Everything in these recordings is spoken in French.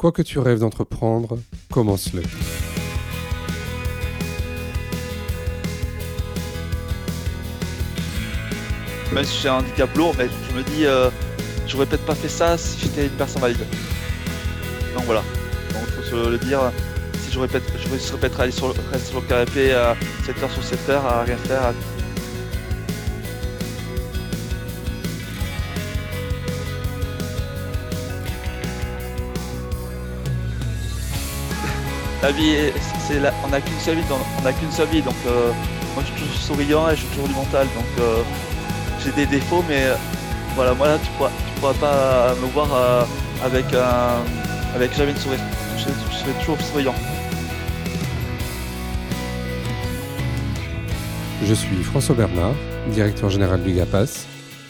Quoi que tu rêves d'entreprendre, commence-le. Même si j'ai un handicap lourd, mais je me dis, euh, j'aurais peut-être pas fait ça si j'étais une personne valide. Donc voilà. Donc il faut se le dire. Si j'aurais peut-être, je serais peut-être allé sur le, rester sur le canapé à 7 heures sur 7 heures à rien faire. à- La vie, on n'a qu'une seule vie. Donc euh, moi je suis toujours souriant et je suis toujours du mental. Donc euh, j'ai des défauts, mais euh, voilà, moi là tu pourras, tu pourras pas me voir avec un, avec jamais de sourire. Je, je serai toujours souriant. Je suis François Bernard, directeur général du GAPAS,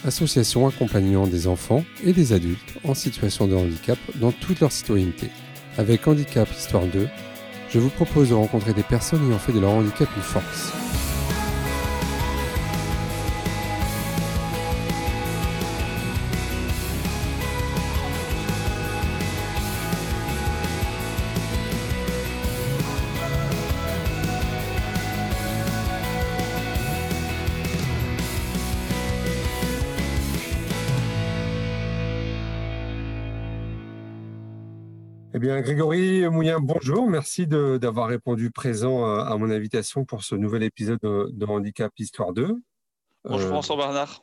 association accompagnant des enfants et des adultes en situation de handicap dans toute leur citoyenneté. Avec Handicap Histoire 2, je vous propose de rencontrer des personnes ayant fait de leur handicap une force. Bien, Grégory Mouillin, bonjour. Merci d'avoir répondu présent euh, à mon invitation pour ce nouvel épisode de, de Handicap Histoire 2. Bonjour Euh, François Bernard.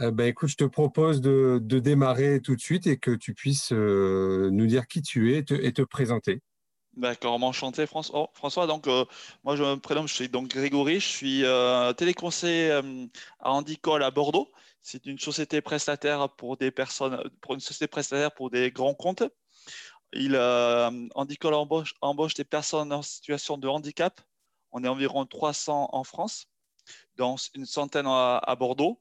eh ben, écoute, je te propose de, de démarrer tout de suite et que tu puisses euh, nous dire qui tu es et te, et te présenter. D'accord, enchanté François. François, donc euh, moi je me prénomme, je suis donc Grégory, je suis euh, téléconseiller euh, à Handicol à Bordeaux. C'est une société prestataire pour des personnes, pour une société prestataire pour des grands comptes. Il euh, Handicol embauche, embauche des personnes en situation de handicap. On est environ 300 en France, dont une centaine à, à Bordeaux.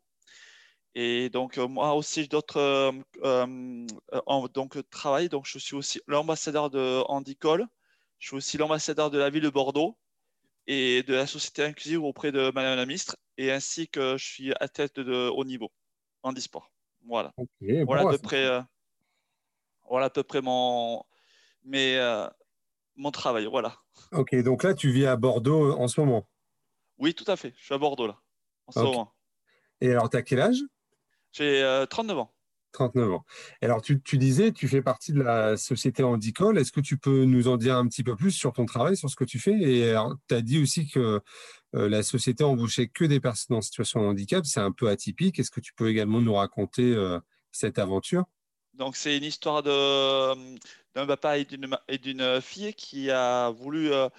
Et donc euh, moi aussi j'ai d'autres euh, euh, donc travail. Donc je suis aussi l'ambassadeur de Handicol. Je suis aussi l'ambassadeur de la ville de Bordeaux et de la société inclusive auprès de Madame la ministre, et ainsi que je suis athlète de haut niveau en e-sport. Voilà. Voilà bon, à peu c'est- près, euh, voilà à peu près mon, euh, mon travail. Voilà. ok, donc là, tu vis à Bordeaux en ce moment? Oui, tout à fait. Je suis à Bordeaux là, en ce moment. Et alors, tu as quel âge? J'ai euh, 39 ans. 39 ans. Alors, tu, tu disais, tu fais partie de la société Handicol. Est-ce que tu peux nous en dire un petit peu plus sur ton travail, sur ce que tu fais? Et tu as dit aussi que euh, la société embauchait que des personnes en situation de handicap. C'est un peu atypique. Est-ce que tu peux également nous raconter euh, cette aventure? Donc, c'est une histoire de, d'un papa et d'une, ma- et d'une fille qui a voulu euh,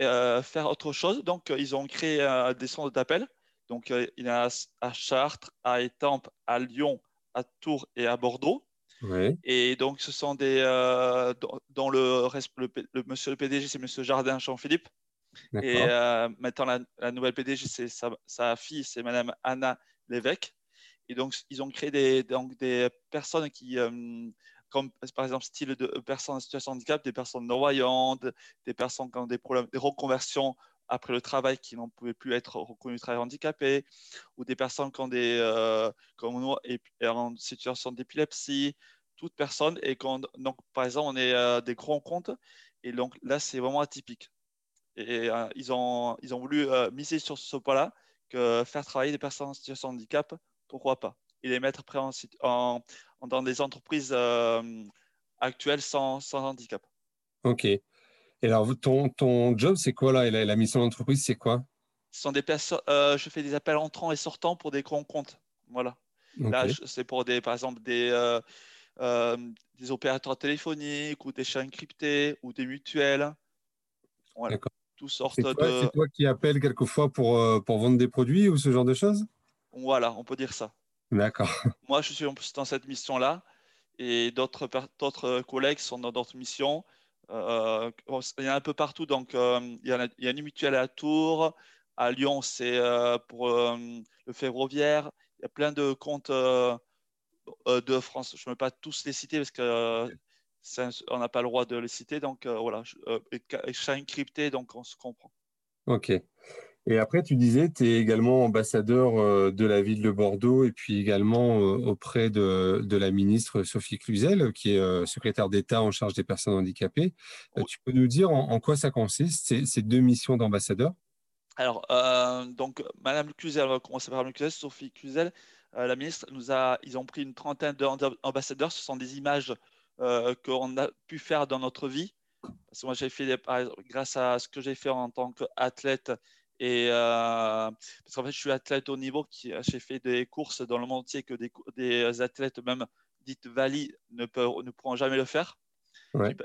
euh, faire autre chose. Donc, euh, ils ont créé euh, des centres d'appel. Donc, euh, il y en a à Chartres, à Étampes, à Lyon, à Tours et à Bordeaux. Et donc, ce sont des. euh, dont, dont le, le, monsieur le PDG, c'est monsieur Jardin Jean-Philippe. Et euh, maintenant, la, la nouvelle PDG, c'est sa, sa fille, c'est madame Anna Lévesque. Et donc, ils ont créé des, donc, des personnes qui, euh, comme par exemple, style de personnes en situation de handicap, des personnes non-voyantes, des personnes qui ont des problèmes, des reconversions après le travail qui n'en pouvaient plus être reconnus travailleurs handicapés, ou des personnes qui ont des, euh, comme nous, et, en situation d'épilepsie, toute personne. Et quand, donc, par exemple, on est euh, des grands comptes, et donc là, c'est vraiment atypique. Et euh, ils, ont, ils ont voulu euh, miser sur ce point-là, que faire travailler des personnes en situation de handicap, pourquoi pas Et les mettre après en, dans des entreprises euh, actuelles sans, sans handicap. Ok. Et alors, ton, ton job, c'est quoi là? Et la, la mission d'entreprise, c'est quoi? Ce sont des personnes, euh, je fais des appels entrants et sortants pour des grands comptes. Voilà. Là, c'est pour des, par exemple des, euh, euh, des opérateurs téléphoniques ou des chaînes cryptées ou des mutuelles. Voilà. D'accord. Toutes sortes C'est toi, de. c'est toi qui appelles quelquefois pour, euh, pour vendre des produits ou ce genre de choses? Voilà, on peut dire ça. D'accord. Moi, je suis en plus dans cette mission-là et d'autres collègues sont dans d'autres missions. Euh, il y en a un peu partout. Donc, euh, il, y a, il y a une mutuelle à Tours. À Lyon, c'est euh, pour le ferroviaire. Il y a plein de comptes de France. Je ne peux pas tous les citer parce que un- on n'a pas le droit de les citer. Donc, voilà. Je- et cryptée, donc on se comprend. Ok. Et après, tu disais, tu es également ambassadeur euh, de la ville de Bordeaux et puis également euh, auprès de, la ministre Sophie Cluzel, qui est euh, secrétaire d'État en charge des personnes handicapées. Tu peux nous dire en, quoi ça consiste, ces, deux missions d'ambassadeur? Alors, donc, Madame Cluzel, on va commencer par Madame Cluzel, Sophie Cluzel, la ministre, ils ont pris une trentaine d'ambassadeurs. Ce sont des images qu'on a pu faire dans notre vie. Parce que moi, j'ai fait, grâce à ce que j'ai fait en tant qu'athlète, et euh, parce qu'en fait, je suis athlète au niveau, qui j'ai fait des courses dans le monde entier que des, des athlètes, même dites valides, ne, peuvent, ne pourront jamais le faire.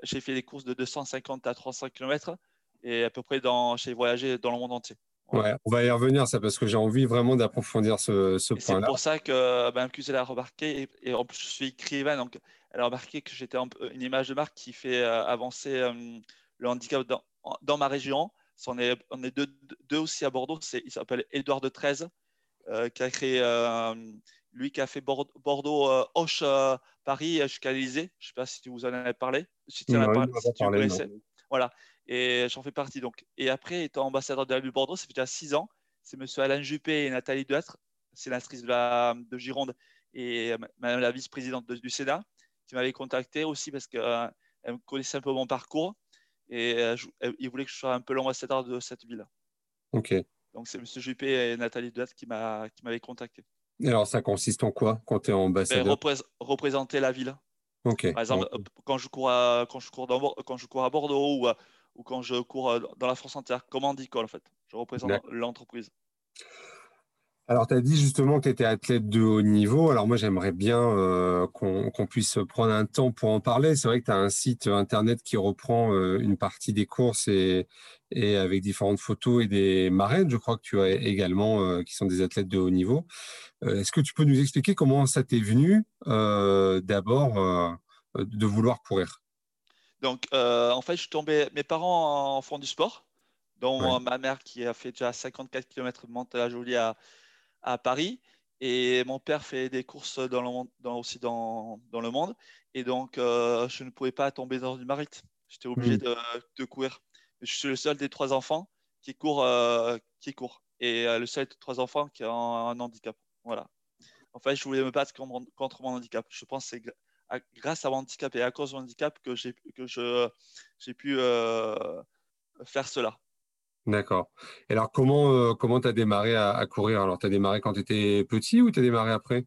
J'ai fait des courses de 250 à 300 km et à peu près dans, j'ai voyagé dans le monde entier. Ouais, on va y revenir, ça, parce que j'ai envie vraiment d'approfondir ce, ce point-là. C'est pour ça que ben, elle a remarqué, et, en plus, je suis écrivain, donc elle a remarqué que j'étais une image de marque qui fait euh, avancer euh, le handicap dans, dans ma région on est, on est deux, aussi à Bordeaux. Il s'appelle Édouard de 13, euh, qui a créé, euh, lui qui a fait Bordeaux, euh, Hoche, Paris jusqu'à l'Elysée. Je ne sais pas si vous en avez parlé. Si tu en as parlé, Voilà. Et j'en fais partie. Donc. Et après, étant ambassadeur de la ville de Bordeaux, ça fait déjà six ans. C'est M. Alain Juppé et Nathalie Deêtre, sénatrice de, la, de Gironde et Madame la vice-présidente du Sénat, qui m'avaient contacté aussi parce qu'elle me connaissait un peu mon parcours et euh, euh, il voulait que je sois un peu l'ambassadeur de cette ville. Ok. Donc c'est M. Juppé et Nathalie Duat qui m'avaient contacté. alors ça consiste en quoi quand tu es ambassadeur? ben, Représenter la ville. Ok. Par exemple, quand, je cours à, quand, je cours dans, quand je cours à Bordeaux ou, ou quand je cours dans la France entière, comme handicap en fait. Je représente l'entreprise. Alors, tu as dit justement que tu étais athlète de haut niveau. Alors, moi, j'aimerais bien euh, qu'on puisse prendre un temps pour en parler. C'est vrai que tu as un site internet qui reprend euh, une partie des courses et, et, avec différentes photos et des marraines, je crois que tu as également, euh, qui sont des athlètes de haut niveau. Est-ce que tu peux nous expliquer comment ça t'est venu d'abord de vouloir courir? Donc, en fait, je tombé. Mes parents en font du sport, dont ma mère qui a fait déjà 54 km de la Jolie à à Paris. Et mon père fait des courses dans le monde, dans, aussi dans, dans, le monde. Et donc, euh, je ne pouvais pas tomber dans du marit. J'étais obligé hmm. de, de, courir. Je suis le seul des trois enfants qui court. Euh, qui court. Et euh, le seul des trois enfants qui a un, handicap. Voilà. En fait, je voulais me battre contre mon handicap. Je pense que c'est grâce à mon handicap et à cause de mon handicap que j'ai pu faire cela. D'accord. Et alors, comment euh, comment tu as démarré à, courir? Alors, tu as démarré quand tu étais petit ou tu as démarré après?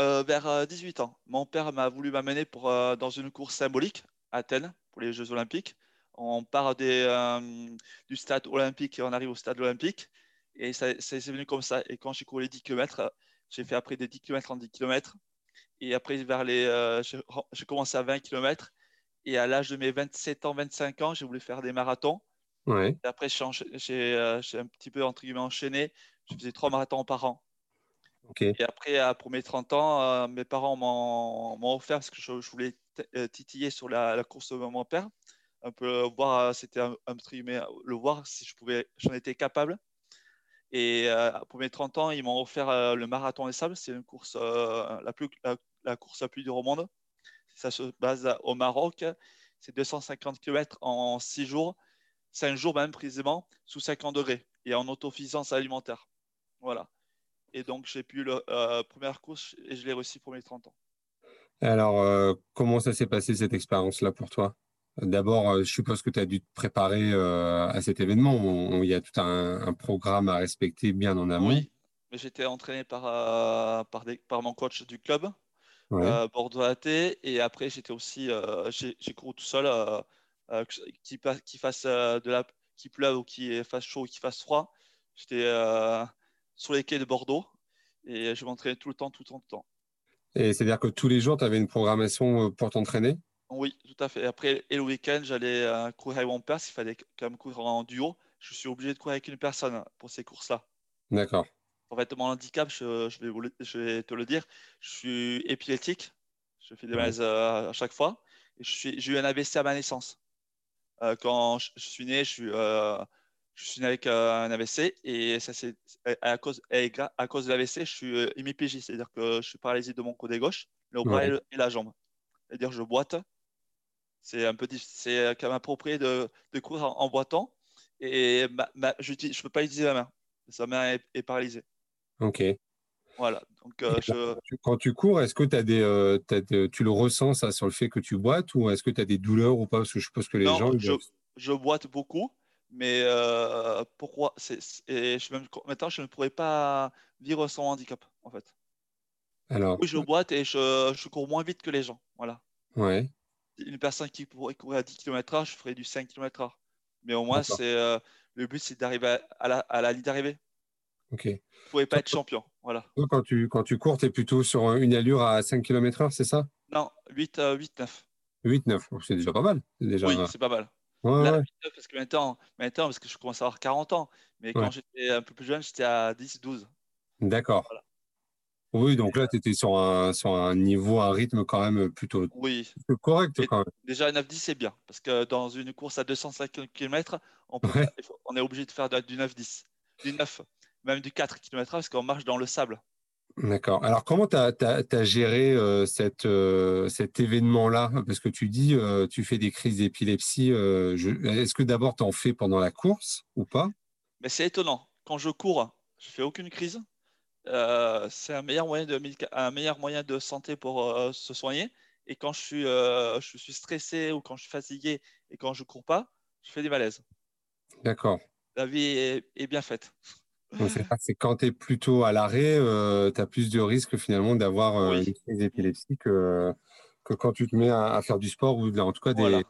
Euh, Vers 18 euh, ans. Mon père m'a voulu m'amener pour, dans une course symbolique à Athènes pour les Jeux Olympiques. On part des, du stade olympique et on arrive au stade olympique. Et ça, c'est venu comme ça. Et quand j'ai couru les 10 km, j'ai fait après des 10 km en 10 km. Et après, vers les, j'ai commencé à 20 km. Et à l'âge de mes 27 ans, 25 ans, j'ai voulu faire des marathons. Ouais. après, euh, j'ai un petit peu entre guillemets enchaîné. Je faisais trois marathons par an. Et après, pour mes 30 ans, euh, mes parents m'ont offert parce que je, voulais euh, titiller sur la, course de mon père, un peu voir, c'était un, le voir si je pouvais, j'en étais capable. Et pour mes 30 ans, ils m'ont offert le marathon des sables. C'est une course la, plus, la, course la plus dure au monde. Ça se base au Maroc. C'est 250 km en 6 jours 5 jours même précisément, sous 50 degrés et en autosuffisance alimentaire. Voilà. Et donc, j'ai pu la euh, première course et je l'ai réussi pour mes 30 ans. Alors, euh, comment ça s'est passé cette expérience-là pour toi? D'abord, euh, je suppose que tu as dû te préparer à cet événement. il y a tout un, programme à respecter bien en amont. Oui, mais j'étais entraîné par, par, par, mon coach du club, Bordeaux AT, et après, j'étais aussi, j'ai couru tout seul euh, qui, qui, fasse euh, de la, qui pleuve ou qui fasse chaud ou qui fasse froid. J'étais euh, sur les quais de Bordeaux et je m'entraînais tout le temps, tout le temps, tout le temps. Et c'est-à-dire que tous les jours, tu avais une programmation pour t'entraîner? Oui, tout à fait. Après, et le week-end, j'allais courir avec mon père. S'il fallait quand même courir en duo, je suis obligé de courir avec une personne pour ces courses-là. D'accord. En fait, mon handicap, je, je, vais, je, vais, te le dire, je suis épileptique. Je fais des malaises à chaque fois. J'ai eu un AVC à ma naissance. Euh, quand je, suis né, je suis, euh, je suis né avec euh, un AVC et ça c'est à cause, à cause de l'AVC, je suis hémiplégique, c'est-à-dire que je suis paralysé de mon côté gauche, le bras et, la jambe. C'est-à-dire je boite. C'est un peu c'est quand même approprié de, de courir en, boitant et je ne peux pas utiliser la main. sa main est, est paralysée. Ok. Voilà. Donc, euh, je, Quand tu cours, est-ce que des, euh, t'as de- tu le ressens ça sur le fait que tu boites ou est-ce que tu as des douleurs ou pas? Parce que je suppose que les Non, gens. je- je boite beaucoup, mais euh, pourquoi? C'est, je même, maintenant, je ne pourrais pas vivre sans handicap, en fait. Alors, Oui, je boite et je, je cours moins vite que les gens. Voilà. ouais. Une personne qui pourrait courir à 10 km/h, je ferais du 5 km/h. Mais au moins, c'est, le but, c'est d'arriver à, à la, à la ligne d'arrivée. Ok. Vous ne pouvez pas être champion. Voilà. Quand tu, quand tu cours, tu es plutôt sur une allure à 5 km/h, c'est ça? Non, 8, euh, 8 9. 8-9. Oh, C'est déjà pas mal. Déjà... Oui, c'est pas mal. Ouais, Là, ouais. 8, 9, parce que maintenant, maintenant, parce que je commence à avoir 40 ans. Mais quand Ouais. j'étais un peu plus jeune, j'étais à 10, 12. D'accord. Voilà. Oui, donc là, tu étais sur un, sur un niveau, un rythme quand même plutôt, Oui, plutôt correct Et- quand même. déjà 9-10, c'est bien. Parce que dans une course à 250 km, on, peut Ouais. faire- il faut- on est obligé de faire du 9-10. Du 9, même du 4 km parce qu'on marche dans le sable. D'accord. Alors, comment tu as, géré euh, cette, euh, cet événement-là? Parce que tu dis, euh, tu fais des crises d'épilepsie. Est-ce que d'abord, tu en fais pendant la course ou pas? Mais c'est étonnant. Quand je cours, je fais aucune crise. C'est un meilleur moyen de, médica- un meilleur moyen de santé pour se soigner. Et quand je suis, je suis stressé ou quand je suis fatigué et quand je cours pas, je fais des malaises. D'accord. La vie est, est bien faite. Donc, c'est ça, c'est quand tu es plutôt à l'arrêt, tu as plus de risques finalement d'avoir euh, Oui. une crise d'épilepsie que, que quand tu te mets à, à faire du sport ou en tout cas des, Voilà.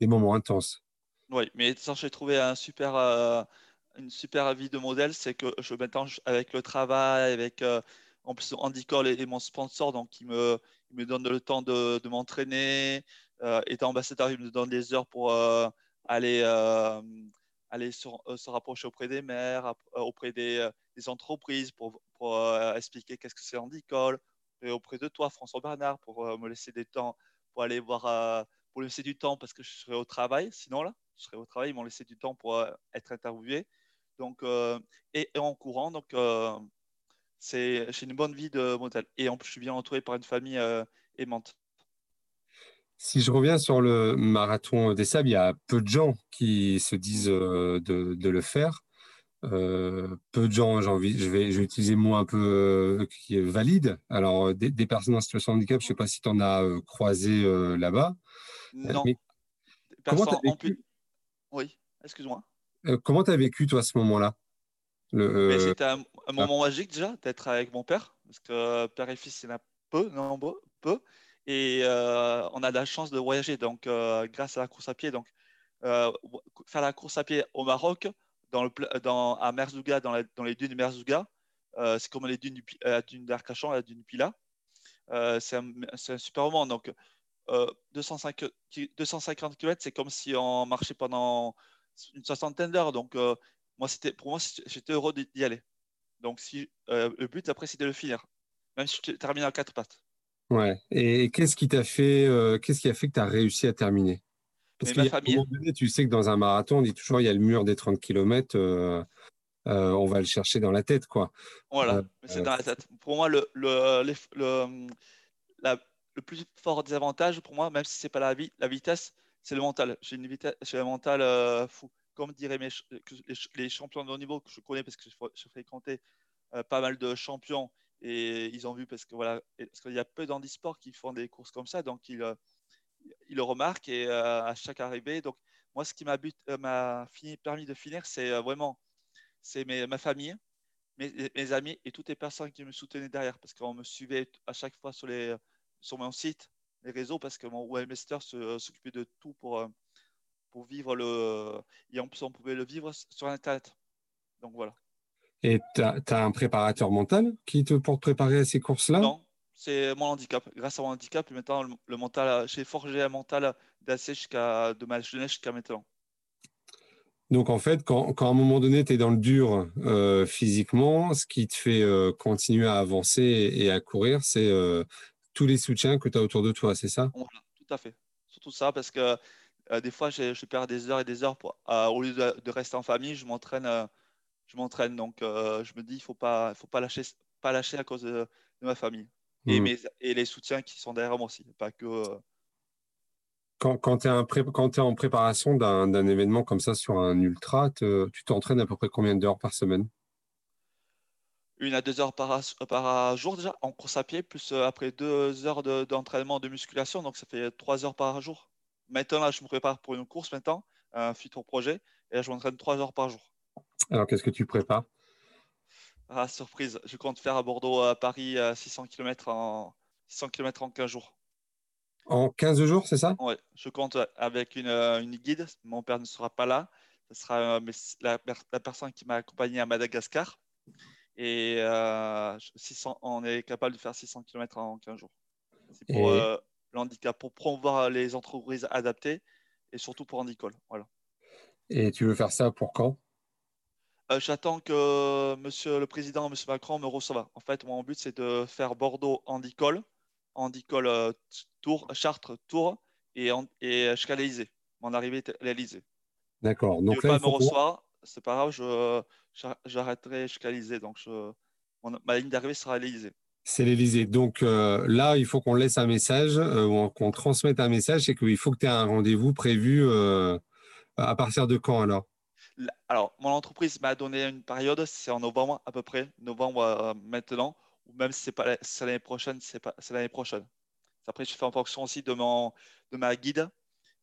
des moments intenses. Oui, mais ça, j'ai trouvé un super, euh, une super vie de modèle, c'est que je maintenant avec le travail, avec euh, en plus Handicol et, et mon sponsor, donc il me, il me donne le temps de, de m'entraîner. Euh, étant ambassadeur, il me donne des heures pour euh, aller, euh, aller euh, se rapprocher auprès des maires, euh, auprès des, euh, des entreprises pour, expliquer qu'est-ce que c'est Handicol, et auprès de toi, François Bernard, pour me laisser des temps, pour aller voir, pour laisser du temps parce que je serai au travail, sinon là je serai au travail, ils m'ont laissé du temps pour être interviewé. Donc, et, en courant, donc j'ai une bonne vie de modèle. Et en plus, je suis bien entouré par une famille aimante. Si je reviens sur le marathon des sables, il y a peu de gens qui se disent euh, de, de le faire. Euh, peu de gens, j'ai envie, je vais, je vais utiliser le mot un peu euh, qui est valide. Alors, des, des personnes en situation de handicap, je ne sais pas si tu en as euh, croisé là-bas. Non, Mais comment plus. vécu, Oui, excuse-moi. comment t'as vécu, toi, à ce moment-là? C'était un, un moment magique déjà d'être avec mon père, parce que père et fils, il y en a peu, nombreux. Et euh, on a la chance de voyager, donc euh, grâce à la course à pied. Donc, euh, faire la course à pied au Maroc, dans le, dans, à Merzouga, dans, dans les dunes de Merzouga, c'est comme les dunes, la dune d'Arcachon, la dune Pila. C'est un, super moment. Donc, euh, 205 ki- 250 km, c'est comme si on marchait pendant une soixantaine d'heures. Donc, moi, c'était, pour moi, j'étais heureux d'y aller. Donc, si, le but après, c'était de le finir, même si je termine en quatre pattes. Ouais. Et qu'est-ce qui t'a fait, euh, qu'est-ce qui a fait que tu as réussi à terminer? Parce famille, donné, tu sais que dans un marathon, on dit toujours, il y a le mur des 30 km, on va le chercher dans la tête, quoi. voilà, Euh, c'est dans la tête. Pour moi, le, le, le, la- le plus fort désavantage, pour moi, même si c'est pas la, la vitesse, c'est le mental. J'ai une vitesse, j'ai un mental euh, fou. Comme diraient mes, ch- que les, les champions de haut niveau que je connais parce que j'ai fr- j'ai fréquenté euh, pas mal de champions et ils ont vu parce que voilà, parce qu'il y a peu d'handisports qui font des courses comme ça, donc ils, euh, ils le remarquent et euh, à chaque arrivée. Donc moi, ce qui m'a euh, permis de finir, c'est vraiment c'est ma famille, mes, amis et toutes les personnes qui me soutenaient derrière parce qu'on me suivait à chaque fois sur, les, sur mon site, les réseaux, parce que mon webmaster s'occupait de tout pour, pour vivre le. Et en plus, on pouvait le vivre sur Internet. Donc voilà. Et tu as, un préparateur mental qui te pour te préparer à ces courses-là? Non, c'est mon handicap. Grâce à mon handicap, maintenant, le, le mental, j'ai forgé un mental d'assez jusqu'à de ma jeunesse jusqu'à maintenant. Donc en fait, quand, quand à un moment donné, tu es dans le dur euh, physiquement, ce qui te fait euh, continuer à avancer et, et à courir, c'est euh, tous les soutiens que tu as autour de toi, c'est ça? Voilà, tout à fait. Surtout ça, parce que des fois, je perds des heures et des heures pour, au lieu de, de rester en famille, je m'entraîne. Euh, je m'entraîne. Donc, euh, je me dis, il faut pas, faut pas lâcher, pas lâcher à cause de, de ma famille et, mes, et les soutiens qui sont derrière moi aussi. Pas que. euh, Quand, quand tu es, en préparation d'un événement comme ça sur un ultra, te- tu t'entraînes à peu près combien d'heures par semaine? une à deux heures par, par jour déjà en course à pied, plus après deux heures d'entraînement de, musculation, donc ça fait trois heures par jour. Maintenant, là, je me prépare pour une course maintenant, un futur projet, et là, je m'entraîne trois heures par jour. Alors, qu'est-ce que tu prépares? Ah, surprise, je compte faire à Bordeaux à Paris à 600 km en 600 km en 15 jours. En 15 jours, c'est ça? Oui, je compte avec une, euh, une, guide. Mon père ne sera pas là. Ce sera euh, la, la, personne qui m'a accompagné à Madagascar. Et euh, 600, on est capable de faire 600 km en 15 jours. C'est pour euh, l'handicap, pour promouvoir les entreprises adaptées et surtout pour Handicol. Voilà. Et tu veux faire ça pour quand? Euh, j'attends que Monsieur le Président, Monsieur Macron me reçoive. En fait, mon but, c'est de faire Bordeaux Handicol, Handicol euh, Tour, Chartres Tour et, et Chcaléisé. Mon arrivée est réalisée. D'accord. Donc là, il me reçoit, c'est pas grave, je, j'arrêterai Chcaléisé. Donc je, ma ligne d'arrivée sera l'Élysée. C'est l'Élysée. Donc euh, là, il faut qu'on laisse un message ou qu'on transmette un message, c'est qu'il faut que tu aies un rendez-vous prévu à partir de quand alors? Alors, mon entreprise m'a donné une période, c'est en novembre à peu près, novembre euh, maintenant, ou même si c'est pas l'année prochaine, c'est l'année prochaine. Après, je fais en fonction aussi de, mon, de ma guide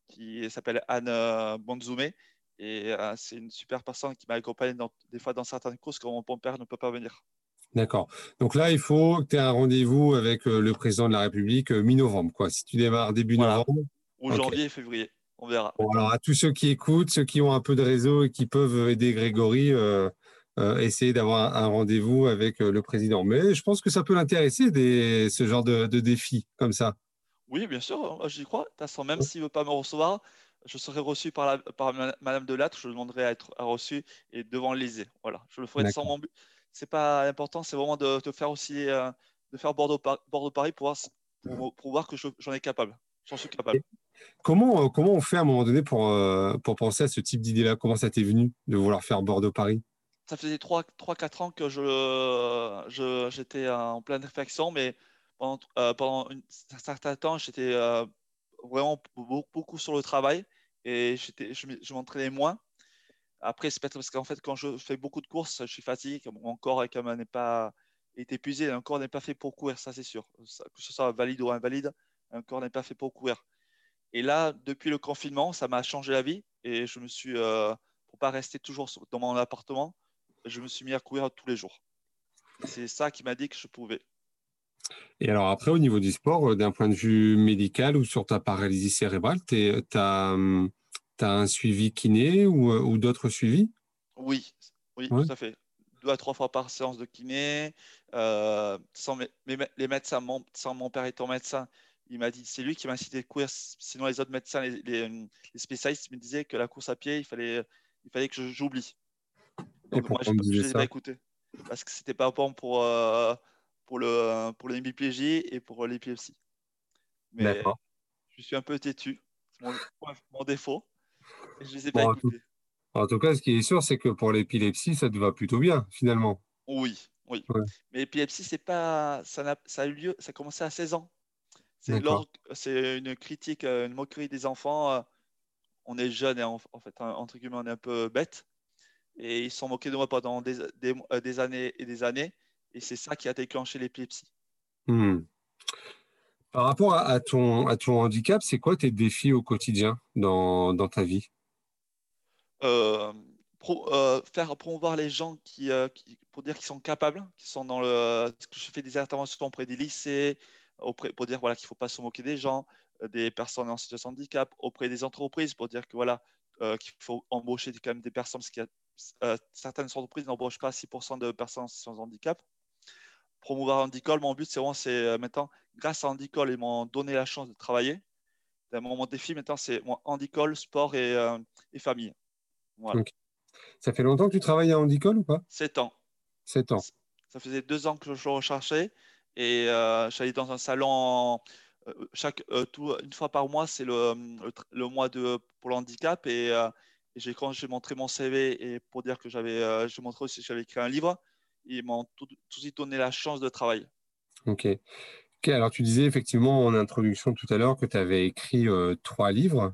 qui s'appelle Anne euh, Bonzoumé. Et euh, c'est une super personne qui m'a accompagné des fois dans certaines courses quand mon père ne peut pas venir. D'accord. Donc là, il faut que tu aies un rendez-vous avec le président de la République mi-novembre. Quoi. Si tu démarres début novembre. Ou janvier, février. On verra. alors, à tous ceux qui écoutent, ceux qui ont un peu de réseau et qui peuvent aider Grégory, euh, euh, essayer d'avoir un rendez-vous avec euh, le président. Mais je pense que ça peut l'intéresser, ce genre de, de défi comme ça. Oui, bien sûr, j'y crois. De toute façon, même s'il ne veut pas me recevoir, je serai reçu par, la, par Madame Delattre, je demanderai à être reçu et devant l'Élysée. Voilà, je le ferai sans mon but. C'est pas important, c'est vraiment de, te faire aussi, de faire Bordeaux-Paris pour, pour, pour, voir que j'en ai capable. J'en suis capable. Comment, euh, comment on fait à un moment donné pour, euh, pour penser à ce type d'idée-là? Comment ça t'est venu de vouloir faire Bordeaux-Paris Ça faisait 3-4 ans que je, j'étais en pleine réflexion, mais pendant, euh, pendant un certain temps, j'étais vraiment beaucoup, sur le travail et j'étais, je, m'entraînais moins. Après, c'est peut-être parce qu'en fait, quand je fais beaucoup de courses, je suis fatigué, mon corps n'est pas, est épuisé, un corps n'est pas fait pour courir, ça c'est sûr. Que ce soit valide ou invalide, un corps n'est pas fait pour courir. Et là, depuis le confinement, ça m'a changé la vie. Et je me suis, pour euh, pour pas rester toujours dans mon appartement, je me suis mis à courir tous les jours. C'est ça qui m'a dit que je pouvais. Et alors après, au niveau du sport, euh, d'un point de vue médical ou sur ta paralysie cérébrale, tu as, un suivi kiné ou, euh, ou d'autres suivis? Oui, oui, tout à fait. Deux à trois fois par séance de kiné. sans les médecins, sans mon père étant médecin, il m'a dit, c'est lui qui m'a incité à courir. Sinon, les autres médecins, les, les, spécialistes me disaient que la course à pied, il fallait, il fallait que j'oublie. Donc, moi, je n'ai pas écouté. Parce que c'était pas bon pour, euh, pour, le, pour et pour l'épilepsie. Mais je suis un peu têtu. C'est mon, défaut. Et je les ai pas écoutés. En tout cas, ce qui est sûr, c'est que pour l'épilepsie, ça te va plutôt bien, finalement. Oui, oui. Mais l'épilepsie, c'est pas, ça, ça a eu lieu, ça a commencé à 16 ans. C'est une critique, euh, une moquerie des enfants. Euh, on est jeune et en, fait, entre guillemets, on est un peu bête. Et ils sont moqués de moi pendant des, euh, des, années et des années. Et c'est ça qui a déclenché l'épilepsie. Hmm. Par rapport à, ton, à ton handicap, c'est quoi tes défis au quotidien dans, dans ta vie? Faire promouvoir les gens qui, pour dire qu'ils sont capables, qui sont dans le. Je fais des interventions auprès des lycées, auprès, pour dire voilà, qu'il ne faut pas se moquer des gens, euh, des personnes en situation de handicap, auprès des entreprises pour dire que voilà, euh, qu'il faut embaucher quand même des personnes, parce que euh, certaines entreprises n'embauchent pas 6% de personnes en situation de handicap. Promouvoir Handicol, mon but, c'est vraiment, c'est maintenant, grâce à Handicol, ils m'ont donné la chance de travailler. Mon, défi maintenant, c'est Handicol, sport et, et famille. Voilà. Ça fait longtemps que tu travailles à Handicol ou pas? 7 ans. 7 ans. Ça faisait deux ans que je recherchais et euh, j'allais dans un salon euh, chaque, euh, tout, une fois par mois, c'est le, le, mois de, pour le handicap. Et, j'ai, quand j'ai montré mon CV et pour dire que j'avais, je montrais aussi que j'avais écrit un livre, ils m'ont tout, de suite donné la chance de travailler. Ok. alors tu disais effectivement en introduction tout à l'heure que tu avais écrit trois livres.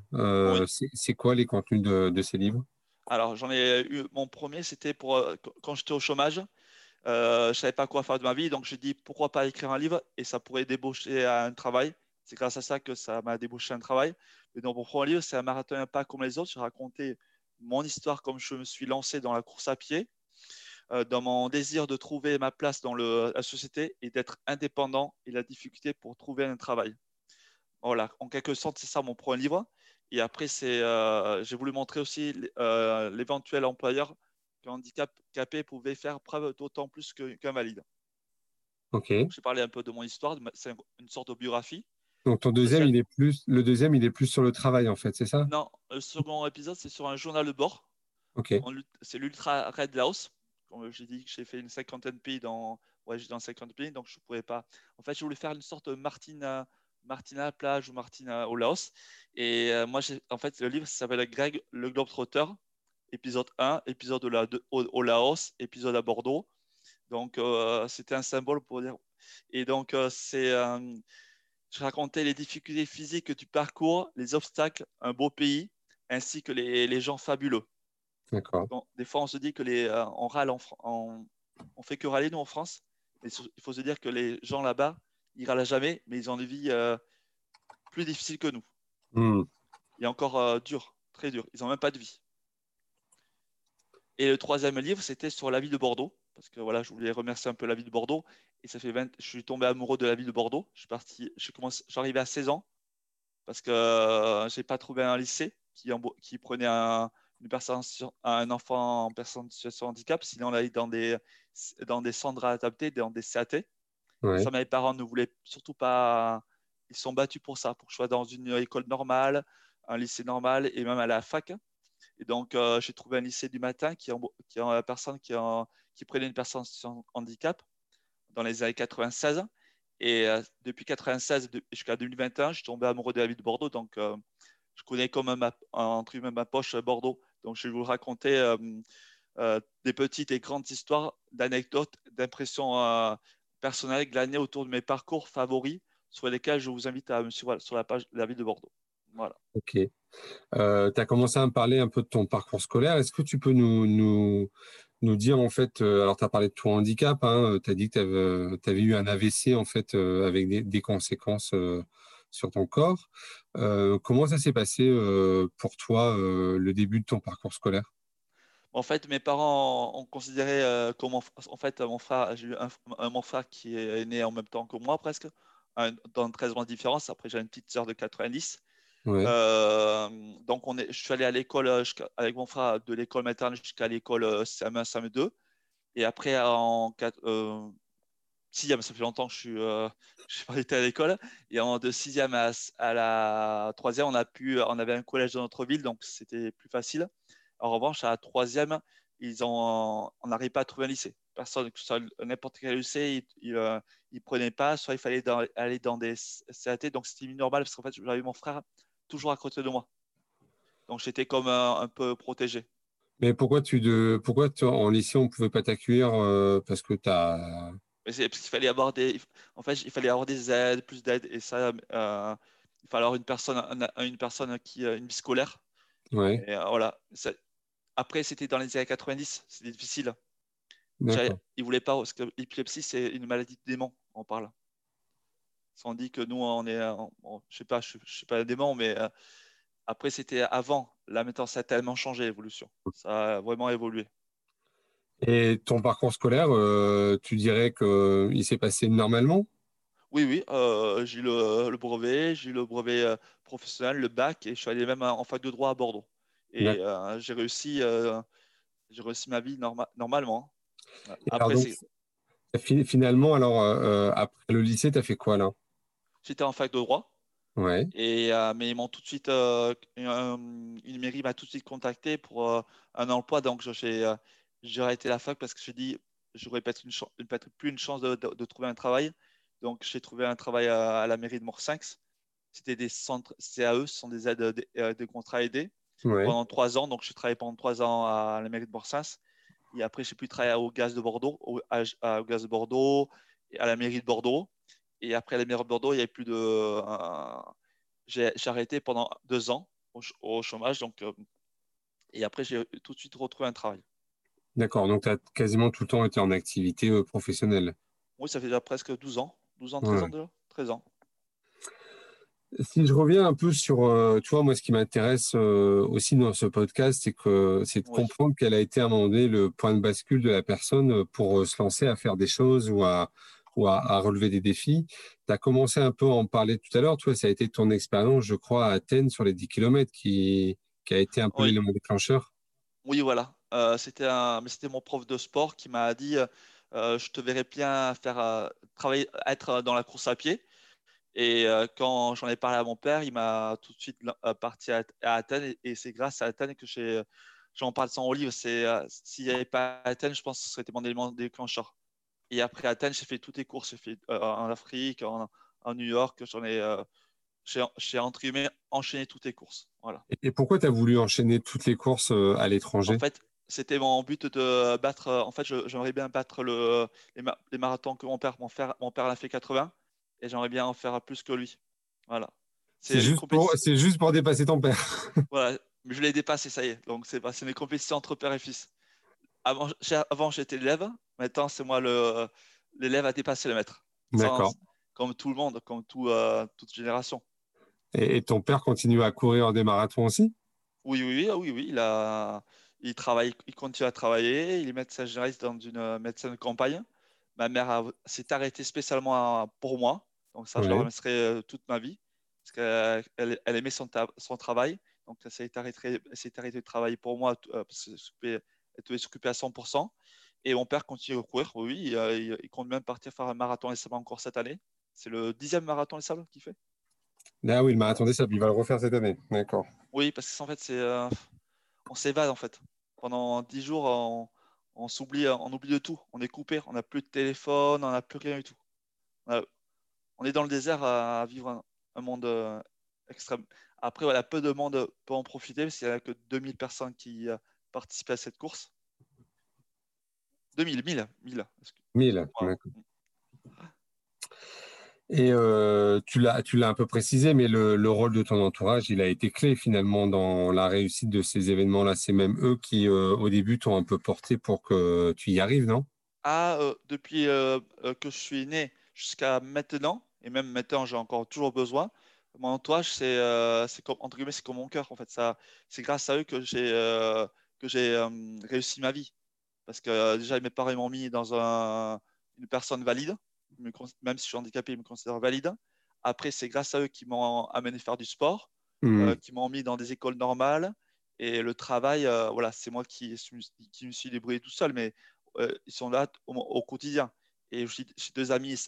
c'est, quoi les contenus de, de ces livres? Alors j'en ai eu, mon premier c'était pour quand j'étais au chômage. Je ne savais pas quoi faire de ma vie, donc j'ai dit pourquoi pas écrire un livre? Et ça pourrait débaucher à un travail. C'est grâce à ça que ça m'a débauché un travail. Mais donc, mon premier livre, c'est un marathon pas comme les autres. J'ai raconté mon histoire comme je me suis lancé dans la course à pied, euh, dans mon désir de trouver ma place dans la société et d'être indépendant et la difficulté pour trouver un travail. Voilà, en quelque sorte, c'est ça mon premier livre. Et après, euh, j'ai voulu montrer aussi euh, l'éventuel employeur qu'un handicapé pouvait faire preuve d'autant plus qu'un valide. Ok. J'ai parlé un peu de mon histoire, c'est une sorte de biographie. Donc ton deuxième, il est plus, le deuxième, il est plus sur le travail en fait, c'est ça? Non, le second épisode, c'est sur un journal de bord. Ok. C'est l'Ultra Red Laos. Comme j'ai dit j'ai fait une cinquantaine de pays dans, ouais, dans 50 pays, donc je pouvais pas. En fait, je voulais faire une sorte de Martina, Martina plage ou Martina au Laos. Et euh, moi, en fait, le livre s'appelle Greg le Globetrotter, épisode 1, épisode au, Laos, épisode à Bordeaux. Donc, euh, c'était un symbole pour dire. Et donc, euh, c'est je racontais les difficultés physiques du parcours, les obstacles, un beau pays, ainsi que les, gens fabuleux. D'accord. des fois, on se dit que les, euh, on râle, en, on fait que râler nous en France. Mais il faut se dire que les gens là-bas, ils râlent jamais, mais ils ont des vies euh, plus difficiles que nous. Hmm. Et encore euh, dur, très dur. Ils n'ont même pas de vie. Et le troisième livre, c'était sur la vie de Bordeaux parce que voilà, je voulais remercier un peu la ville de Bordeaux. Et ça fait 20, je suis tombé amoureux de la ville de Bordeaux. Je suis parti, je commence, j'arrivais à 16 ans parce que euh, j'ai pas trouvé un lycée qui, qui prenait un, une personne, un enfant en personne de situation de handicap. Sinon, on allait dans des, dans des centres adaptés, dans des CAT. Ça, mes parents ne voulaient surtout pas. Ils sont battus pour ça, pour que je sois dans une école normale, un lycée normal et même à la fac. Et donc, euh, j'ai trouvé un lycée du matin qui, qui personne qui, prenait une personne en handicap dans les années 96. Et euh, depuis 96 jusqu'à 2021, je suis tombé amoureux de la ville de Bordeaux. Donc, euh, je connais comme ma, entre ma poche Bordeaux. Donc, je vais vous raconter des petites et grandes histoires, d'anecdotes, d'impressions personnelles glanées autour de mes parcours favoris sur lesquels je vous invite à me suivre sur la page de la ville de Bordeaux. Voilà. Ok. Euh, tu as commencé à me parler un peu de ton parcours scolaire. Est-ce que tu peux nous, nous, nous dire, en fait, euh, alors tu as parlé de ton handicap, hein, tu as dit que tu avais, eu un AVC, en fait, euh, avec des, des conséquences sur ton corps. comment ça s'est passé pour toi, le début de ton parcours scolaire? En fait, mes parents ont considéré comme en fait mon frère, j'ai eu un, mon frère qui est né en même temps que moi presque, dans 13 mois de différence. Après, j'ai une petite sœur de 90. Euh, donc, je suis allé à l'école euh, avec mon frère de l'école maternelle jusqu'à l'école CM1, CM2. Et après, en 4, sixième, ça fait longtemps que je suis, euh, pas été à l'école. Et en de sixième à, à la troisième, on a pu, on avait un collège dans notre ville, donc c'était plus facile. En revanche, à la troisième, ils ont, on n'arrivait pas à trouver un lycée. Personne, n'importe quel lycée, ils ne prenaient pas. Soit il fallait aller dans des CAT, donc c'était normal parce qu'en fait, j'avais mon frère toujours à côté de moi. Donc j'étais comme un, peu protégé. Mais pourquoi tu de pourquoi en lycée on pouvait pas t'accueillir euh, parce que tu as parce qu'il fallait avoir des en fait il fallait avoir des aides plus d'aides et ça euh, il fallait avoir une personne une personne qui une vie scolaire. Ouais. Et, euh, voilà. Après c'était dans les années 90, c'était difficile. Il voulait pas parce que l'épilepsie c'est une maladie de démon, on parle. On dit que nous, on est, je sais pas, je, ne suis pas démon, mais euh, après, c'était avant. Là, maintenant, ça a tellement changé l'évolution. Ça a vraiment évolué. Et ton parcours scolaire, euh, tu dirais qu'il s'est passé normalement? Oui, oui. Euh, j'ai eu le, brevet, j'ai eu le brevet professionnel, le bac, et je suis allé même en fac de droit à Bordeaux. Et j'ai réussi, j'ai réussi ma vie normalement. Après, finalement, alors, après le lycée, tu as fait quoi là? J'étais en fac de droit. Ouais. Et, euh, mais ils m'ont tout de suite, euh, une, mairie m'a tout de suite contacté pour euh, un emploi. Donc j'ai arrêté la fac parce que je dis, j'aurais peut-être une, peut plus une chance de, de, trouver un travail. Donc j'ai trouvé un travail à, la mairie de Morsinx. C'était des centres CAE, ce sont des aides, des, contrats aidés pendant trois ans. Donc j'ai travaillé pendant trois ans à la mairie de Morsinx. Et après j'ai pu travailler au gaz de Bordeaux, au, au gaz de Bordeaux, à la mairie de Bordeaux. Et après mairie de Bordeaux, il y avait plus de. Euh, j'ai arrêté pendant deux ans au, chômage. Donc, euh, et après, j'ai tout de suite retrouvé un travail. D'accord, donc tu as quasiment tout le temps été en activité euh, professionnelle. Oui, ça fait déjà presque 12 ans. 12 ans, 13 ans déjà 13 ans. Si je reviens un peu sur, euh, tu vois, moi, ce qui m'intéresse aussi dans ce podcast, c'est que c'est de comprendre quel a été à un moment donné le point de bascule de la personne pour se lancer à faire des choses ou à, ou à, relever des défis. Tu as commencé un peu à en parler tout à l'heure, tu vois, ça a été ton expérience, je crois, à Athènes sur les 10 km qui, qui a été un peu l'élément déclencheur. Oui, voilà. Euh, c'était mon prof de sport qui m'a dit euh, je te verrais bien faire euh, travailler, être dans la course à pied. Et quand j'en ai parlé à mon père, il m'a tout de suite parti à, Athènes. Et, c'est grâce à Athènes que j'en parle sans au livre. C'est s'il n'y avait pas Athènes, je pense que ce serait mon élément déclencheur. Et après Athènes, j'ai fait toutes les courses. J'ai fait en Afrique, en, New York. J'en ai, j'ai entre guillemets enchaîné toutes les courses. Voilà. Et pourquoi tu as voulu enchaîner toutes les courses à l'étranger? En fait, c'était mon but de battre. En fait, j'aimerais bien battre le, les, marathons que mon père. Mon père, mon père a fait 80 et j'aimerais bien en faire plus que lui. Voilà. C'est juste, juste, pour dépasser ton père. voilà, mais je l'ai dépassé, ça y est. Donc, c'est mes compétitions entre père et fils. Avant, avant j'étais l'élève. Maintenant, c'est moi l'élève à dépasser le maître. D'accord. Comme tout le monde, comme tout, euh, toute génération. Et, et, ton père continue à courir des marathons aussi? Oui, oui, oui, oui, oui. Il a il, travaille, il continue à travailler. Il est médecin généraliste dans une euh, médecine de campagne. Ma mère s'est arrêtée spécialement pour moi. Donc ça, je le remercierai euh, toute ma vie. Parce qu'elle elle aimait son, son, travail. Donc elle s'est arrêtée, arrêtée, de travailler pour moi euh, parce qu'elle devait s'occuper à 100%. Et mon père continue à courir. Oui, il, compte même partir faire un marathon les sables encore cette année. C'est le dixième marathon les sables qu'il fait. Ah oui, le marathon des sables, il va le refaire cette année. D'accord. Oui, parce qu'en fait, c'est, on s'évade en fait pendant 10 jours, on, s'oublie, on oublie de tout. On est coupé, on n'a plus de téléphone, on n'a plus rien du tout. On, est dans le désert à, vivre un, monde euh, extrême. Après, voilà, peu de monde peut en profiter parce qu'il n'y a que 2000 personnes qui euh, participent à cette course? 2000, 1000, 1000. 1000, et euh, tu l'as un peu précisé, mais le, rôle de ton entourage, il a été clé finalement dans la réussite de ces événements-là. C'est même eux qui, euh, au début, t'ont un peu porté pour que tu y arrives, non? Ah, euh, depuis que je suis né jusqu'à maintenant, et même maintenant, j'ai encore toujours besoin. Mon entourage, c'est comme entre guillemets, c'est comme mon cœur. En fait, ça, c'est grâce à eux que j'ai que j'ai réussi ma vie. Parce que déjà, mes parents m'ont mis dans un, une personne valide même si je suis handicapé, ils me considèrent valide. Après, c'est grâce à eux qui m'ont amené faire du sport, hmm. euh, qui m'ont mis dans des écoles normales. Et le travail, euh, voilà, c'est moi qui, qui, me suis débrouillé tout seul, mais euh, ils sont là au, quotidien. Et j'ai deux amis,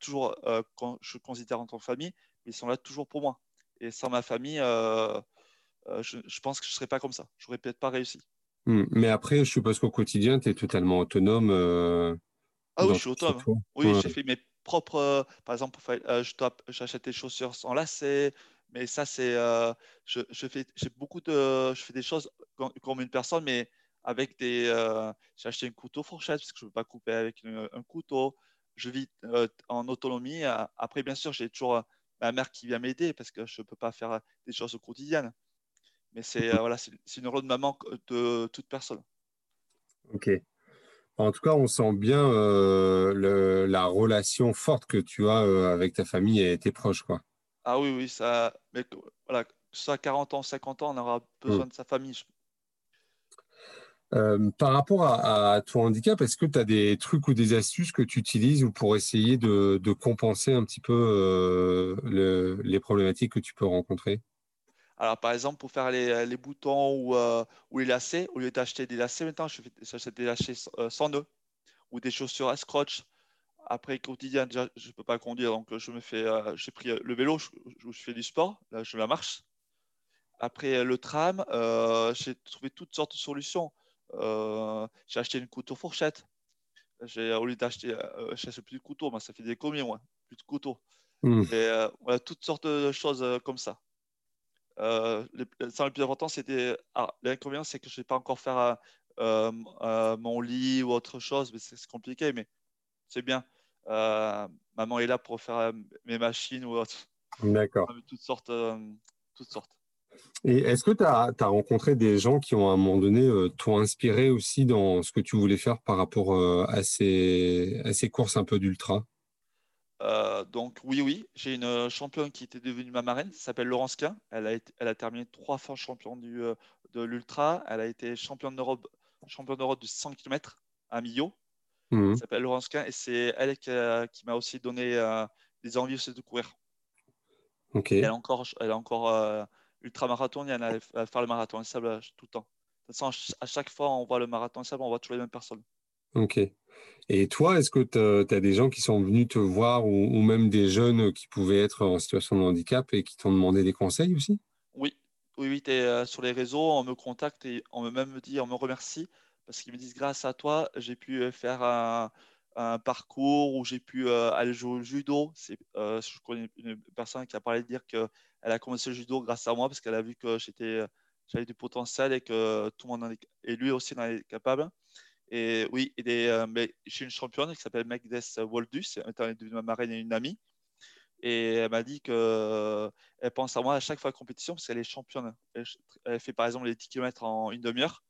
toujours, quand je considère en tant que famille, ils sont là toujours pour moi. Et sans ma famille, je, pense que je ne serais pas comme ça. Je n'aurais peut-être pas réussi. Hmm. Mais après, je suppose qu'au quotidien, tu es totalement autonome. Ah oui, je suis autonome. Oui, j'ai fait mes propres. Euh, par exemple, euh, j'achète des chaussures sans lacets, mais ça, c'est. Euh, je, je, fais, beaucoup de. Je fais des choses comme, une personne, mais avec des. j'ai acheté un couteau fourchette parce que je ne veux pas couper avec un couteau. Je vis en autonomie. Après, bien sûr, j'ai toujours ma mère qui vient m'aider parce que je ne peux pas faire des choses quotidiennes. Mais c'est voilà, c'est une rôle de maman de toute personne. Ok. En tout cas, on sent bien euh, la relation forte que tu as euh, avec ta famille et tes proches. Quoi. Ah oui, oui, ça, mais voilà, ça 40 ans, 50 ans, on aura besoin mm. de sa famille. Euh, par rapport à, ton handicap, est-ce que tu as des trucs ou des astuces que tu utilises pour essayer de, compenser un petit peu les problématiques que tu peux rencontrer? Alors, par exemple, pour faire les, boutons ou, euh, ou, les lacets, au lieu d'acheter des lacets, maintenant, j'achète des lacets euh, sans nœuds ou des chaussures à scotch. Après, quotidien, déjà, je ne peux pas conduire, donc je me fais, euh, j'ai pris le vélo, je, je, fais du sport, là, je la marche. Après, le tram, j'ai trouvé toutes sortes de solutions. j'ai acheté une couteau fourchette. Au lieu d'acheter, je plus de couteau, moi, ça fait des commis, moi, plus de couteau. Mmh. Et voilà, toutes sortes de choses comme ça. Euh, le, le, plus important, c'était. Ah, l'inconvénient, c'est que je ne vais pas encore faire euh, euh, mon lit ou autre chose, mais c'est compliqué, mais c'est bien. maman est là pour faire mes machines ou autre. D'accord. Toutes sortes. toutes sortes. Et est-ce que tu as, rencontré des gens qui ont à un moment donné t'ont inspiré aussi dans ce que tu voulais faire par rapport à, ces, à ces courses un peu d'ultra? Euh, donc oui, oui, j'ai une euh, championne qui était devenue ma marraine, elle s'appelle Laurence Quin. Elle a, elle a terminé trois fois championne du, euh, de l'ultra. Elle a été championne d'Europe, championne d'Europe de 100 km à Millau. Mhm. Elle s'appelle Laurence Quin et c'est elle qui, m'a aussi donné des envies de courir. Elle est encore, elle est encore ultra marathonienne, elle va faire le marathon sable tout le temps. De toute façon, à chaque fois on voit le marathon sable, on voit toujours les mêmes personnes. Ok. Et toi, est-ce que tu as des gens qui sont venus te voir ou, même des jeunes qui pouvaient être en situation de handicap et qui t'ont demandé des conseils aussi? Oui, oui, oui, es euh, sur les réseaux, on me contacte et on me même dit, on me remercie parce qu'ils me disent grâce à toi, j'ai pu euh, faire un, parcours où j'ai pu euh, aller jouer au judo. C'est, je connais une personne qui a parlé de dire qu'elle a commencé le judo grâce à moi parce qu'elle a vu que j'avais du potentiel et que tout le monde est, et lui aussi en est capable. Et oui, et euh, mais j'ai une championne qui s'appelle Magdes Woldus, elle est devenue ma marraine et une amie. Et elle m'a dit qu'elle euh, pense à moi à chaque fois compétition parce qu'elle est championne. Elle, fait par exemple les 10 km en une demi-heure.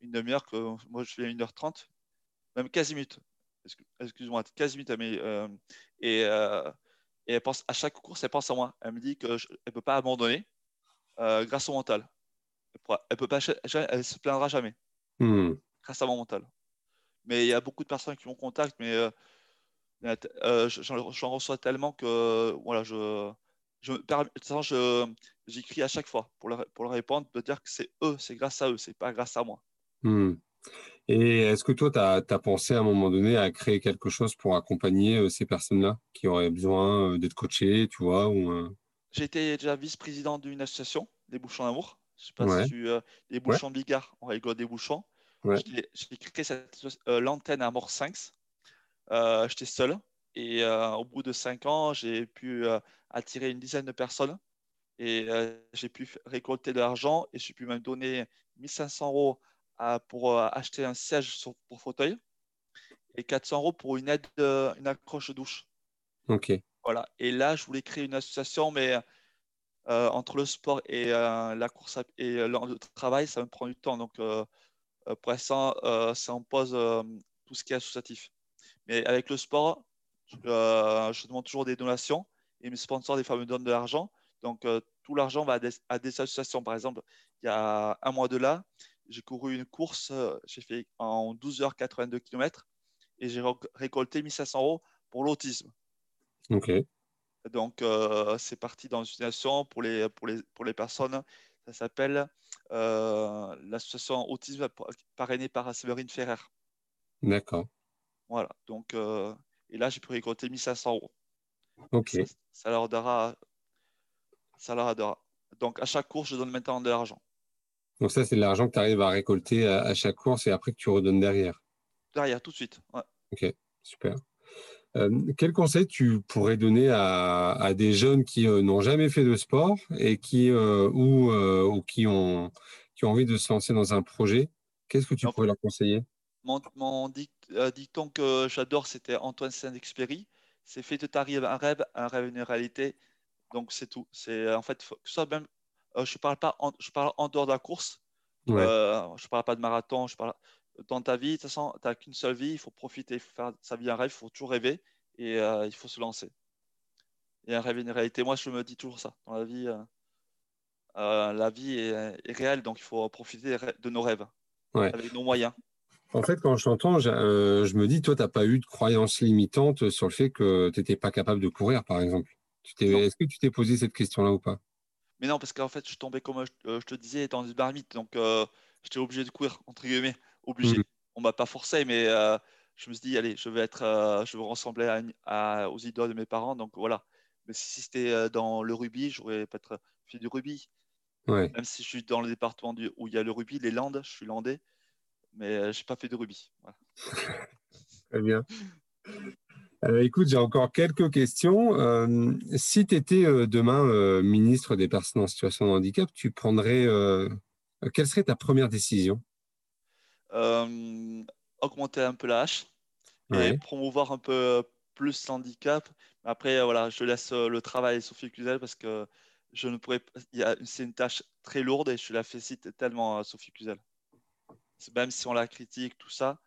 Une demi-heure que moi je fais 1h30, même 15 minutes. Excuse-moi, 15 minutes. Mais, euh, et, et, elle pense à chaque course, elle pense à moi. Elle me dit qu'elle ne peut pas abandonner grâce au mental. Elle ne pas, elle se plaindra jamais hmm. grâce à mon mental mais il y a beaucoup de personnes qui m'ont contacté, mais euh, euh, j'en reçois tellement que voilà, je, j'écris à chaque fois pour leur, pour leur répondre, de dire que c'est eux, c'est grâce à eux, c'est pas grâce à moi. Hmm. Et est-ce que toi, tu as, pensé à un moment donné à créer quelque chose pour accompagner euh, ces personnes-là qui auraient besoin d'être coachées, tu vois ou, été déjà vice-président d'une association, des Bouchons d'Amour. Je sais pas si tu. les Bouchons Bigard, on rigole des Bouchons. J'ai créé euh, l'antenne à Morsinx. Euh, J'étais seul. Et euh, au bout de cinq ans, j'ai pu euh, attirer une dizaine de personnes. Et j'ai pu récolter de l'argent. Et j'ai pu même donner 1500 euros pour acheter un siège pour fauteuil. Et 400 euros pour une aide, une accroche douche. OK. Voilà. Et là, je voulais créer une association, mais entre le sport et la course et le travail, ça me prend du temps. Donc, euh, pour l'instant, euh, ça impose euh, tout ce qui est associatif. Mais avec le sport, je demande toujours des donations et mes sponsors, des fois, me donnent de l'argent. Donc, tout l'argent va à des, associations. Par exemple, il y a un mois de là, j'ai couru une course, j'ai fait en 12 h 82 km et j'ai récolté 1500 euros pour l'autisme. OK. Donc, c'est parti dans une association pour les, pour les, pour les personnes. Ça s'appelle euh, l'association Autisme parrainée par Séverine Ferrer. D'accord. Voilà. Donc, euh, et là, j'ai pu récolter 1500 euros. Ok. Ça, leur donnera. Ça leur donnera. Donc, à chaque course, je donne maintenant de l'argent. Donc, ça, c'est de l'argent que tu arrives à récolter à, chaque course et après que tu redonnes derrière. Derrière, tout de suite. Ok, super. Euh, quel conseil tu pourrais donner à, des jeunes qui euh, n'ont jamais fait de sport et qui euh, ou, qui ont qui ont envie de se lancer dans un projet? Qu'est-ce que tu pourrais leur conseiller? Mon, dicton que j'adore, c'était Antoine Saint-Exupéry. C'est fait de ta rêve un rêve, un rêve une réalité. Donc c'est tout. C'est en fait ça même. je parle pas. En, je parle en dehors de la course. je parle pas de marathon. Je parle dans ta vie, de toute façon, tu n'as qu'une seule vie, il faut profiter, il faut faire sa vie un rêve, il faut toujours rêver et euh, il faut se lancer. Et un rêve et une réalité. Moi, je me dis toujours ça. Dans la vie, euh, euh, la vie est, réelle, donc il faut profiter de nos rêves avec nos moyens. En fait, quand je t'entends, je, me dis, toi, tu n'as pas eu de croyance limitante sur le fait que tu n'étais pas capable de courir, par exemple. Est-ce que tu t'es posé cette question-là ou pas? Mais non, parce qu'en fait, je tombais, comme je, te disais, dans une marmite. Donc, j'étais obligé de courir, entre guillemets obligé. On mm. On m'a pas forcé, mais euh, je me suis dit, allez, je vais être, euh, je veux ressembler à, aux idoles de mes parents, donc voilà. Mais si c'était euh, dans le rugby, j'aurais peut-être fait du rugby. Même si je suis dans le département du, où il y a le rugby, les Landes, je suis landais, mais je n'ai pas fait de rugby. Très bien. écoute, j'ai encore quelques questions. si tu étais demain ministre des personnes en situation de handicap, tu prendrais. quelle serait ta première décision? Augmenter un peu la hache et promouvoir un peu plus l'handicap. Après, voilà, je laisse euh, le travail à Sophie Cluzel parce que je ne pourrais c'est une tâche très lourde et je la félicite tellement Sophie Cluzel. Même si on la critique, tout ça,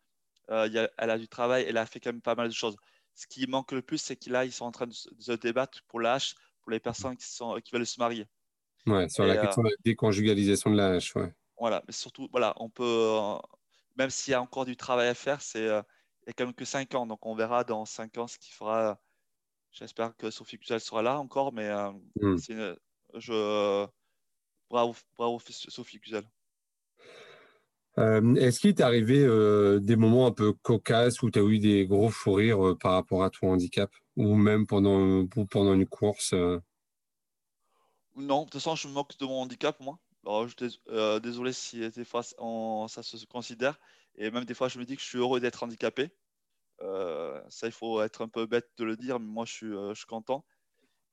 elle a du travail, elle a fait quand même pas mal de choses. Ce qui manque le plus, c'est qu'ils ils sont en train de se, débattre pour l'âge pour les personnes qui, sont, qui veulent se marier. Ouais, sur la question de la déconjugalisation de l'âge. Ouais. Voilà, mais surtout, voilà, on peut, même s'il y a encore du travail à faire, c'est il n'y a quand même que 5 ans. Donc on verra dans 5 ans ce qui fera. J'espère que Sophie Cluzel sera là encore, mais mm. je. Bravo, bravo Sophie Cluzel. Euh, est-ce qu'il t'est arrivé euh, des moments un peu cocasses où tu as eu des gros fous rires euh, par rapport à ton handicap ou même pendant, pendant une course Non, de toute façon, je me moque de mon handicap, moi. Alors, je, désolé si des fois ça se considère. Et même des fois, je me dis que je suis heureux d'être handicapé. ça, il faut être un peu bête de le dire, mais moi, je suis, je suis content.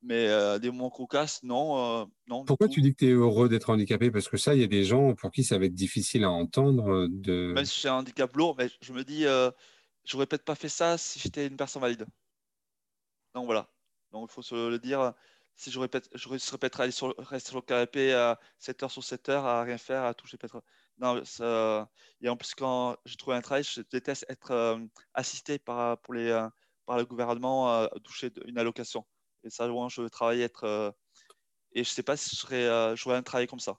Mais euh, des moments cocasses, non. Euh, non Pourquoi tu dis que tu es heureux d'être handicapé? Parce que ça, il y a des gens pour qui ça va être difficile à entendre. Euh, de... Même si j'ai un handicap lourd, mais je me dis, euh, je n'aurais peut-être pas fait ça si j'étais une personne valide. Donc voilà. Donc il faut se le dire. Si j'aurais peut-être, je serais peut-être allé sur, rester sur le canapé à 7 heures sur 7 heures à rien faire, à toucher peut-être. Non, ça... et en plus, quand j'ai trouvé un travail, je déteste être assisté par, pour les, par le gouvernement à toucher une allocation. Et ça, je veux travailler être. Euh, et je sais pas si je serais, euh, j'aurais un travail comme ça.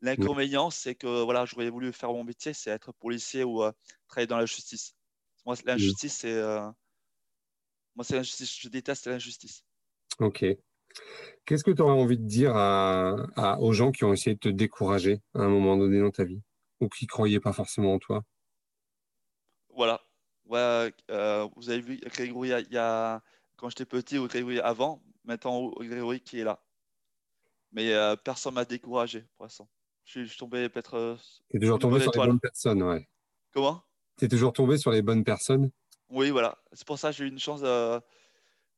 L'inconvénient, c'est que voilà, j'aurais voulu faire mon métier, c'est être policier ou euh, travailler dans la justice. Moi, l'injustice, c'est. Moi, c'est l'injustice. Je déteste l'injustice. Ok. Qu'est-ce que tu aurais envie de dire à, aux gens qui ont essayé de te décourager à un moment donné dans ta vie ou qui ne croyaient pas forcément en toi? Voilà. Ouais, vous avez vu, Grégory, il y a, quand j'étais petit, au Grégory avant, maintenant Grégory qui est là. Mais euh, personne m'a découragé pour l'instant. Je suis tombé peut-être. Euh, tu es toujours tombé sur les bonnes personnes, ouais. Comment? Tu es toujours tombé sur les bonnes personnes? Oui, voilà. C'est pour ça que j'ai eu une chance euh,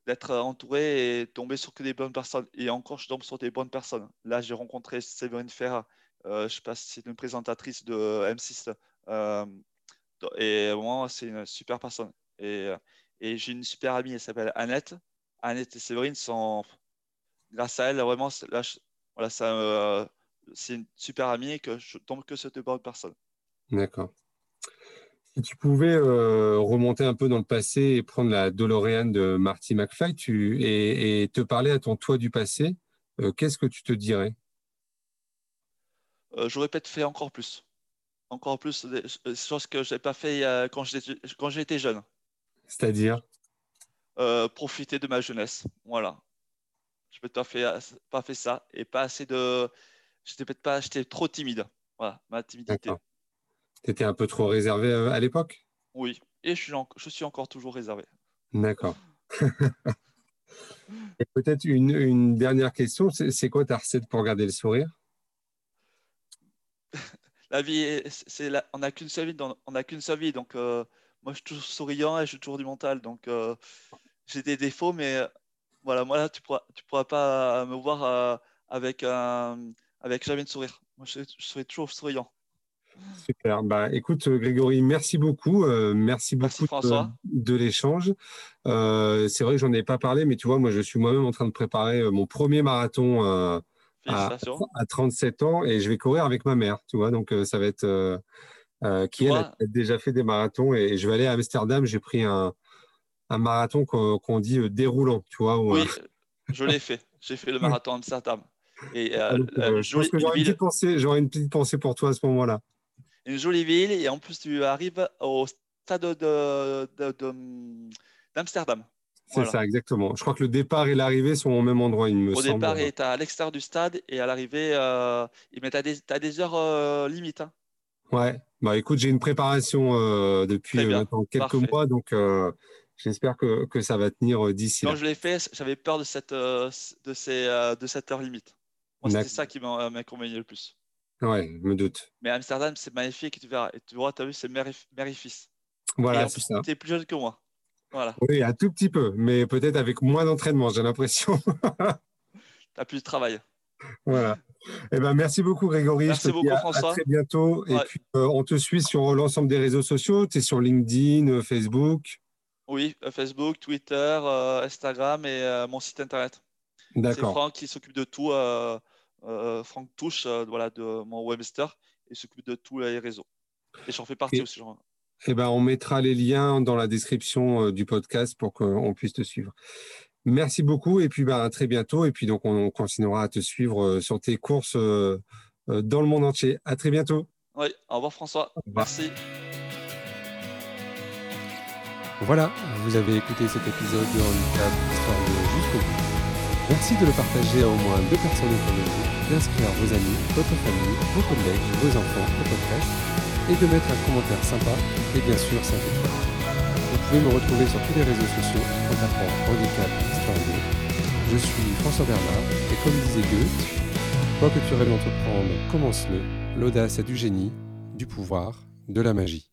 d'être entouré et tomber sur que des bonnes personnes. Et encore, je tombe sur des bonnes personnes. Là, j'ai rencontré Séverine Ferra. je sais pas si c'est une présentatrice de M6. et moi, c'est une super personne. Et et j'ai une super amie, elle s'appelle Annette. Annette et Séverine sont, grâce à elle, vraiment, là, voilà, ça, euh, c'est une super amie et que je tombe que sur de bonnes personnes. D'accord. Si tu pouvais euh, remonter un peu dans le passé et prendre la DeLorean de Marty McFly tu, et, te parler à ton toi du passé, euh, qu'est-ce que tu te dirais? J'aurais peut-être fait encore plus. Encore plus des choses que je n'ai pas fait quand j'étais jeune. C'est-à-dire? Euh, Profiter de ma jeunesse. Voilà. Je pas fait, pas fait ça et pas assez de. J'étais peut-être pas. J'étais trop timide. Voilà, ma timidité. Tu étais un peu trop réservé euh, à l'époque? Oui, et je suis, je suis encore toujours réservé. D'accord. et peut-être une, une, dernière question c'est quoi ta recette pour garder le sourire? La vie, c'est on n'a qu'une seule vie, on n'a qu'une seule vie, donc euh, moi, je suis toujours souriant et je suis toujours du mental. Donc, euh, j'ai des défauts, mais voilà, moi, là, tu ne pourras, tu pourras pas me voir euh, avec, avec jamais de sourire. Moi, je, serai toujours souriant. Super. Bah, écoute, Grégory, merci beaucoup. merci beaucoup de, l'échange. c'est vrai que j'en ai pas parlé, mais tu vois, moi, je suis moi-même en train de préparer mon premier marathon à, à, 37 ans et je vais courir avec ma mère, tu vois. Donc, ça va être euh, qui elle, a déjà fait des marathons. Et je vais aller à Amsterdam, j'ai pris un, un marathon qu'on dit euh, déroulant, tu vois. oui, euh, je l'ai fait. J'ai fait le marathon Amsterdam. Et, je pense que j'aurais une, une, petite pensée pour toi à ce moment-là. Une jolie ville, et en plus, tu arrives au stade d'Amsterdam. C'est ça, exactement. Je crois que le départ et l'arrivée sont au même endroit, il me au semble. Au départ, il est à l'extérieur du stade et à l'arrivée, euh, tu as des, as des heures limites. Hein. Ouais, bah écoute, j'ai une préparation euh, depuis euh, quelques mois, donc euh, j'espère que, que, ça va tenir d'ici. Quand je l'ai fait, j'avais peur de cette, de, ces, de cette heure limite. Moi, c'était ça qui m'inconvéniait le plus. Ouais, je me doute. Mais Amsterdam, c'est magnifique, et tu verras. Et tu vois, tu as vu, c'est mère, et fils. Voilà, c'est ça. Tu es plus jeune que moi. Voilà. Oui, un tout petit peu, mais peut-être avec moins d'entraînement, j'ai l'impression. tu as plus de travail. Voilà. Eh ben, merci beaucoup, Grégory. Merci beaucoup, François. À très bientôt. Et puis, euh, on te suit sur l'ensemble des réseaux sociaux. Tu es sur LinkedIn, euh, Facebook Oui, euh, Facebook, Twitter, Instagram et mon site internet. C'est Franck qui s'occupe de tout. Franck Touche, voilà, de mon webmaster, et s'occupe de tous les réseaux. Et j'en fais partie aussi. Eh ben, on mettra les liens dans la description du podcast pour qu'on puisse te suivre. Merci beaucoup et puis ben, à très bientôt. Et puis donc on continuera à te suivre sur tes courses dans le monde entier. À très bientôt. Oui, au revoir François. Merci. Voilà, vous avez écouté cet épisode de Handicap Histoire de jusqu'au bout. Merci de le partager à au moins deux personnes autour de vous, d'inscrire vos amis, votre famille, vos collègues, vos enfants au podcast et de mettre un commentaire sympa et bien sûr 5 étoiles. Vous pouvez me retrouver sur tous les réseaux sociaux en tapant Handicap Histoire 2. Je suis François Bernard et comme disait Goethe, quoi que tu rêves d'entreprendre, commence-le. L'audace est du génie, du pouvoir, de la magie.